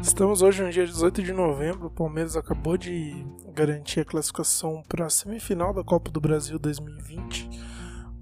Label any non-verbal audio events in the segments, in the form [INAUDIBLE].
Estamos hoje no dia 18 de novembro. O Palmeiras acabou de garantir a classificação para a semifinal da Copa do Brasil 2020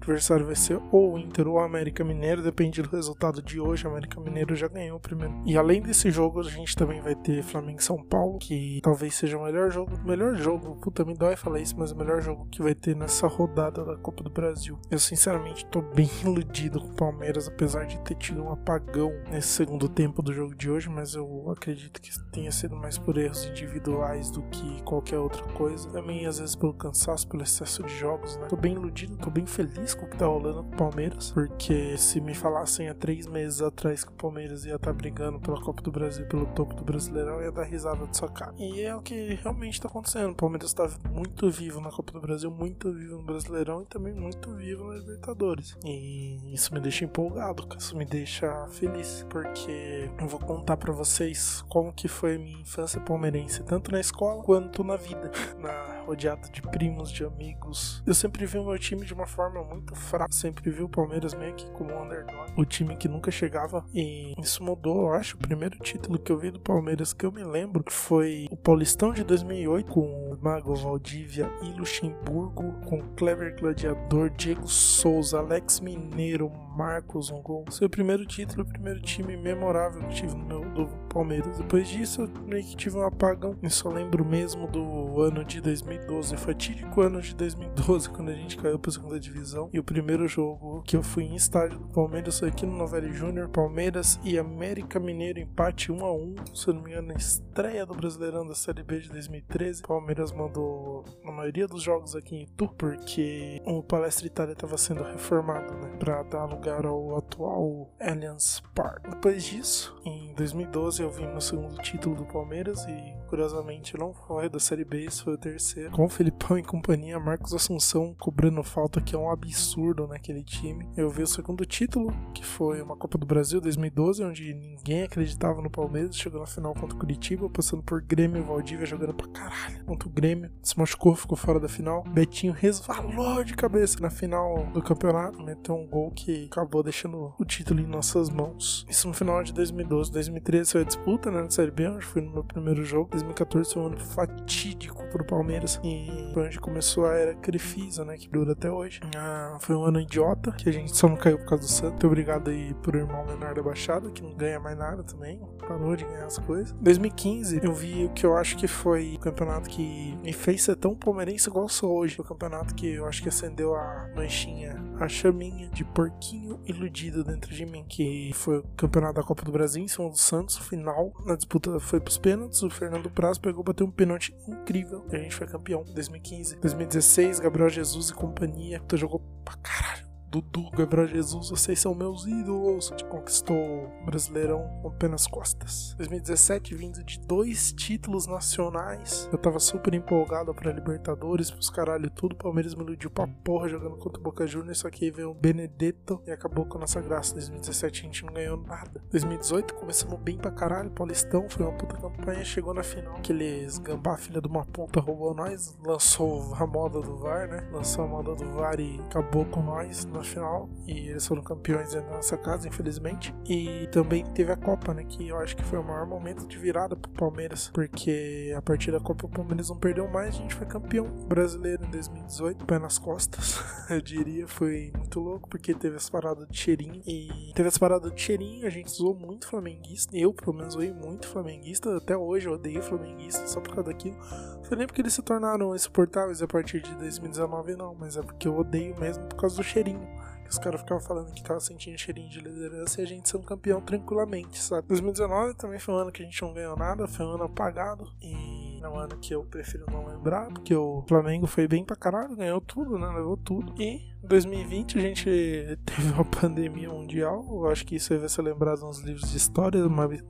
adversário vai ser ou o Inter ou o América Mineiro, depende do resultado de hoje. O América Mineiro já ganhou o primeiro. E além desse jogo, a gente também vai ter Flamengo e São Paulo, que talvez seja o melhor jogo. O melhor jogo, puta, me dói falar isso, mas o melhor jogo que vai ter nessa rodada da Copa do Brasil. Eu sinceramente tô bem [LAUGHS] iludido com o Palmeiras, apesar de ter tido um apagão nesse segundo tempo do jogo de hoje, mas eu acredito que tenha sido mais por erros individuais do que qualquer outra coisa. Também às vezes pelo cansaço, pelo excesso de jogos, né? Tô bem iludido, tô bem feliz o que tá rolando com o Palmeiras, porque se me falassem há três meses atrás que o Palmeiras ia estar tá brigando pela Copa do Brasil, pelo topo do Brasileirão, ia dar risada de sua cara. E é o que realmente tá acontecendo. O Palmeiras tá muito vivo na Copa do Brasil, muito vivo no Brasileirão e também muito vivo na Libertadores. E isso me deixa empolgado, isso me deixa feliz, porque eu vou contar para vocês como que foi a minha infância palmeirense, tanto na escola quanto na vida. [LAUGHS] na rodeado de primos, de amigos. Eu sempre vi o meu time de uma forma muito fraca. Sempre vi o Palmeiras meio que como um underdog. O time que nunca chegava. E isso mudou, eu acho. O primeiro título que eu vi do Palmeiras que eu me lembro foi o Paulistão de 2008 com o Mago Valdívia e Luxemburgo, com Clever Gladiador, Diego Souza, Alex Mineiro, Marcos, um gol. Seu primeiro título, primeiro time memorável que tive no meu do Palmeiras. Depois disso, eu meio que tive um apagão. Eu só lembro mesmo do ano de 2012, o fatídico ano de 2012, quando a gente caiu pra segunda divisão. E o primeiro jogo que eu fui em estádio do Palmeiras foi aqui no Novelli Júnior. Palmeiras e América Mineiro, empate 1 a 1 Se eu não me engano, na estreia do Brasileirão da Série B de 2013. Palmeiras mandou a maioria dos jogos aqui em Itu, porque o Palestra Itália estava sendo reformado, né? Pra dar lugar ao atual Allianz Park. Depois disso, em 2012, eu vim no segundo título do Palmeiras e Curiosamente, não foi da Série B, isso foi o terceiro. Com o Felipão e companhia, Marcos Assunção cobrando falta, que é um absurdo naquele time. Eu vi o segundo título, que foi uma Copa do Brasil 2012, onde ninguém acreditava no Palmeiras. Chegou na final contra o Curitiba, passando por Grêmio e Valdívia, jogando pra caralho contra o Grêmio. Se machucou, ficou fora da final. Betinho resvalou de cabeça na final do campeonato, meteu um gol que acabou deixando o título em nossas mãos. Isso no final de 2012. 2013 foi a disputa né, na Série B, onde fui no meu primeiro jogo. 2014 foi um ano fatídico pro Palmeiras e foi onde começou a era Crefisa, né, que dura até hoje. Ah, foi um ano idiota, que a gente só não caiu por causa do Santos. Obrigado aí pro irmão menor da Baixada, que não ganha mais nada também, parou de ganhar as coisas. 2015 eu vi o que eu acho que foi o campeonato que me fez ser tão palmeirense igual sou hoje. O campeonato que eu acho que acendeu a manchinha, a chaminha de porquinho iludido dentro de mim, que foi o campeonato da Copa do Brasil em cima do Santos, final, na disputa foi pros pênaltis, o Fernando do prazo, pegou, bateu um pênalti incrível e a gente foi campeão. 2015, 2016, Gabriel Jesus e companhia, tu jogou pra caralho. Dudu, Gabriel Jesus, vocês são meus ídolos. Te conquistou Brasileirão com apenas costas. 2017, vindo de dois títulos nacionais. Eu tava super empolgado pra Libertadores, pros caralho tudo. O Palmeiras me iludiu pra porra jogando contra o Boca Juniors. Só que aí veio o Benedetto e acabou com a nossa graça. 2017 a gente não ganhou nada. 2018 começamos bem pra caralho. Paulistão foi uma puta campanha. Chegou na final. Aqueles gambá, filha de uma puta, roubou nós. Lançou a moda do VAR, né? Lançou a moda do VAR e acabou com nós na final e eles foram campeões da nossa casa, infelizmente. E também teve a Copa, né? Que eu acho que foi o maior momento de virada pro Palmeiras, porque a partir da Copa o Palmeiras não perdeu mais, a gente foi campeão brasileiro em 2018, pé nas costas, [LAUGHS] eu diria. Foi muito louco, porque teve as paradas de cheirinho e teve as paradas de cheirinho, a gente zoou muito flamenguista. Eu, pelo menos, zoei muito flamenguista. Até hoje eu odeio flamenguista só por causa daquilo. Foi nem porque eles se tornaram insuportáveis a partir de 2019, não, mas é porque eu odeio mesmo por causa do cheirinho. Que os caras ficavam falando que tava sentindo cheirinho de liderança e a gente sendo campeão tranquilamente, sabe? 2019 também foi um ano que a gente não ganhou nada, foi um ano apagado e é um ano que eu prefiro não lembrar, porque o Flamengo foi bem pra caralho, ganhou tudo, né? Levou tudo. E 2020 a gente [LAUGHS] teve uma pandemia mundial. Eu acho que isso vai ser lembrado nos livros de história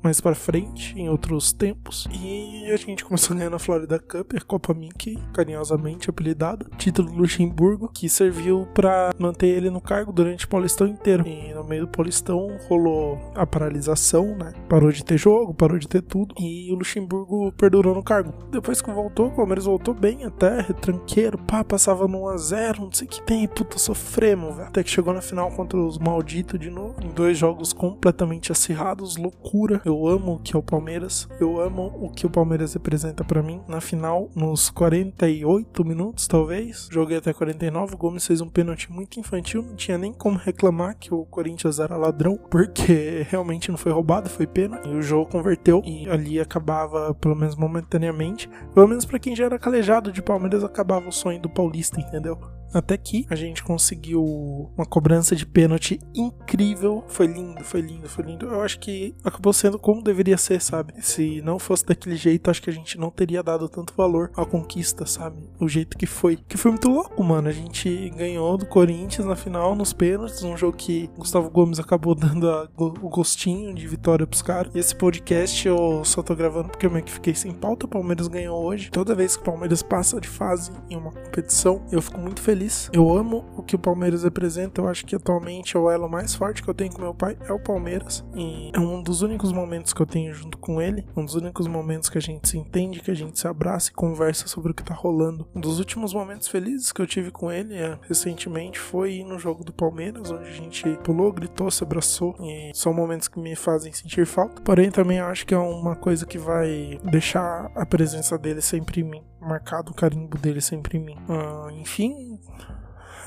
mais para frente, em outros tempos. E a gente começou a ganhar na Florida Cup, a Copa Mickey, carinhosamente apelidada. Título do Luxemburgo, que serviu para manter ele no cargo durante o Paulistão inteiro. E no meio do Paulistão rolou a paralisação, né? Parou de ter jogo, parou de ter tudo. E o Luxemburgo perdurou no cargo. Depois que voltou, o Palmeiras voltou bem até, retranqueiro, pá, passava no 1x0, não sei que tem, puta, sofremos, velho. Até que chegou na final contra os malditos de novo. Em dois jogos completamente acirrados, loucura. Eu amo o que é o Palmeiras. Eu amo o que o Palmeiras representa para mim. Na final, nos 48 minutos, talvez, joguei até 49. O Gomes fez um pênalti muito infantil. Não tinha nem como reclamar que o Corinthians era ladrão, porque [LAUGHS] realmente não foi roubado, foi pênalti. E o jogo converteu e ali acabava, pelo menos momentaneamente. Pelo menos para quem já era calejado de Palmeiras, acabava o sonho do Paulista, entendeu? Até que a gente conseguiu uma cobrança de pênalti incrível. Foi lindo, foi lindo, foi lindo. Eu acho que acabou sendo como deveria ser, sabe? Se não fosse daquele jeito, acho que a gente não teria dado tanto valor à conquista, sabe? O jeito que foi. Que foi muito louco, mano. A gente ganhou do Corinthians na final, nos pênaltis. Um jogo que Gustavo Gomes acabou [LAUGHS] dando a, o gostinho de vitória pros caras. E esse podcast eu só tô gravando porque eu meio que fiquei sem pauta. O Palmeiras ganhou hoje. Toda vez que o Palmeiras passa de fase em uma competição, eu fico muito feliz feliz. Eu amo o que o Palmeiras representa. Eu acho que atualmente é o elo mais forte que eu tenho com meu pai é o Palmeiras. E é um dos únicos momentos que eu tenho junto com ele. Um dos únicos momentos que a gente se entende, que a gente se abraça e conversa sobre o que tá rolando. Um dos últimos momentos felizes que eu tive com ele é, recentemente foi no jogo do Palmeiras, onde a gente pulou, gritou, se abraçou. E são momentos que me fazem sentir falta. Porém, também acho que é uma coisa que vai deixar a presença dele sempre em mim marcado o carimbo dele sempre em mim. Uh, enfim,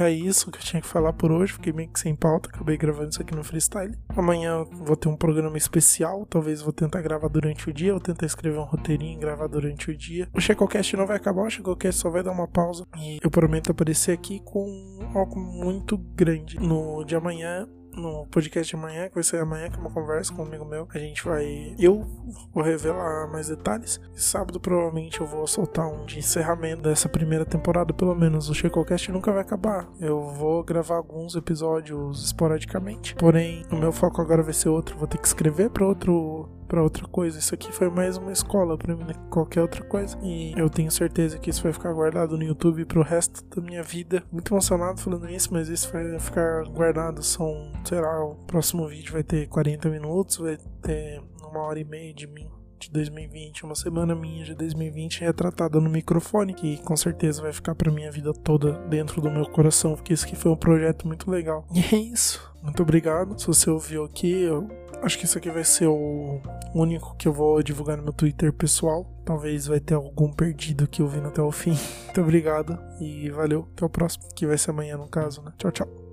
é isso que eu tinha que falar por hoje. Fiquei meio que sem pauta, acabei gravando isso aqui no freestyle. Amanhã vou ter um programa especial. Talvez vou tentar gravar durante o dia. Vou tentar escrever um roteirinho e gravar durante o dia. O Checocast não vai acabar, o Checocast só vai dar uma pausa. E eu prometo aparecer aqui com algo muito grande. No de amanhã no podcast de amanhã, que vai ser amanhã, que é uma conversa com um amigo meu. A gente vai. Eu vou revelar mais detalhes. E sábado, provavelmente, eu vou soltar um de encerramento dessa primeira temporada, pelo menos. O Checocast nunca vai acabar. Eu vou gravar alguns episódios esporadicamente. Porém, o meu foco agora vai ser outro. Vou ter que escrever para outro para outra coisa. Isso aqui foi mais uma escola para mim, né? qualquer outra coisa. E eu tenho certeza que isso vai ficar guardado no YouTube pro resto da minha vida. Muito emocionado falando isso, mas isso vai ficar guardado. São, sei lá, o próximo vídeo vai ter 40 minutos, vai ter uma hora e meia de mim de 2020, uma semana minha de 2020 retratada no microfone, que com certeza vai ficar para minha vida toda dentro do meu coração, porque isso aqui foi um projeto muito legal. E é isso. Muito obrigado. Se você ouviu aqui, eu Acho que isso aqui vai ser o único que eu vou divulgar no meu Twitter pessoal. Talvez vai ter algum perdido que vi até o fim. [LAUGHS] Muito obrigado e valeu. Até o próximo, que vai ser amanhã no caso, né? Tchau, tchau.